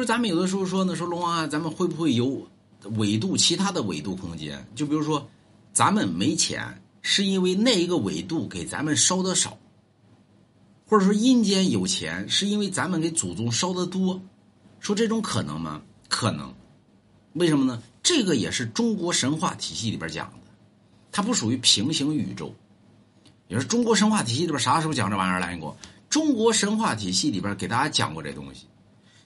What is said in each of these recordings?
如咱们有的时候说呢，说龙王啊，咱们会不会有纬度其他的纬度空间？就比如说，咱们没钱，是因为那一个纬度给咱们烧的少，或者说阴间有钱，是因为咱们给祖宗烧的多。说这种可能吗？可能。为什么呢？这个也是中国神话体系里边讲的，它不属于平行宇宙。也是中国神话体系里边啥时候讲这玩意儿来过？中国神话体系里边给大家讲过这东西。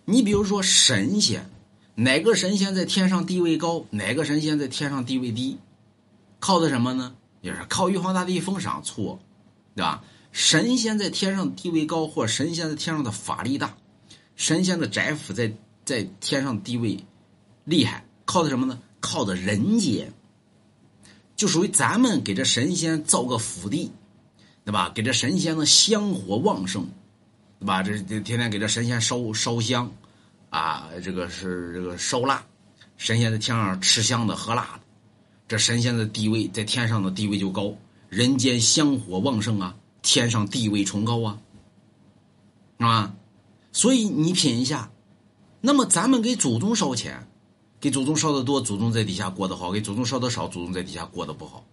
你比如说神仙，哪个神仙在天上地位高，哪个神仙在天上地位低，靠的什么呢？也是靠玉皇大帝封赏，错，对吧？神仙在天上地位高，或神仙在天上的法力大，神仙的宅府在在天上地位厉害，靠的什么呢？靠的人间，就属于咱们给这神仙造个府地，对吧？给这神仙呢香火旺盛。把？这这天天给这神仙烧烧香，啊，这个是这个烧蜡，神仙在天上吃香的喝辣的，这神仙的地位在天上的地位就高，人间香火旺盛啊，天上地位崇高啊，啊，所以你品一下，那么咱们给祖宗烧钱，给祖宗烧的多，祖宗在底下过得好；给祖宗烧的少，祖宗在底下过得不好。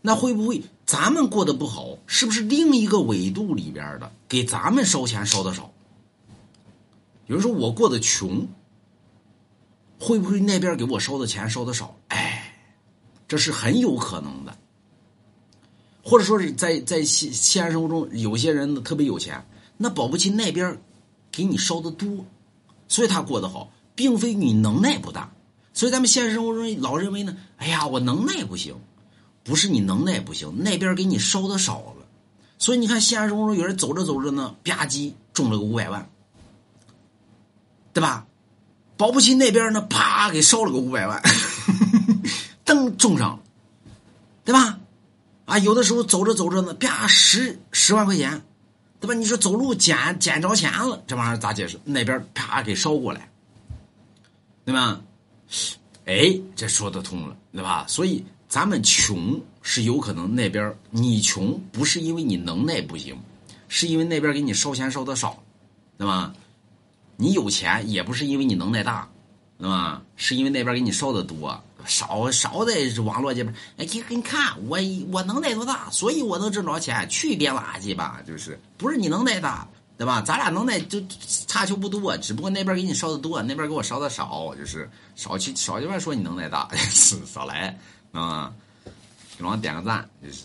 那会不会咱们过得不好？是不是另一个纬度里边的给咱们烧钱烧的少？有人说我过得穷，会不会那边给我烧的钱烧的少？哎，这是很有可能的。或者说是在在现现实生活中，有些人呢特别有钱，那保不齐那边给你烧的多，所以他过得好，并非你能耐不大。所以咱们现实生活中老认为呢，哎呀，我能耐不行。不是你能耐不行，那边给你烧的少了，所以你看现实生活中有人走着走着呢，吧唧中了个五百万，对吧？保不齐那边呢，啪给烧了个五百万，噔中上了，对吧？啊，有的时候走着走着呢，啪十十万块钱，对吧？你说走路捡捡着钱了，这玩意儿咋解释？那边啪给烧过来，对吧？哎，这说得通了，对吧？所以。咱们穷是有可能那边你穷不是因为你能耐不行，是因为那边给你烧钱烧的少，对吧？你有钱也不是因为你能耐大，对吧？是因为那边给你烧的多，少少在网络这边。哎，你你看我我能耐多大，所以我能挣着钱。去别垃圾吧，就是不是你能耐大，对吧？咱俩能耐就差球不多，只不过那边给你烧的多，那边给我烧的少，就是少去少去外说你能耐大，是少来。啊，给老王点个赞，就是。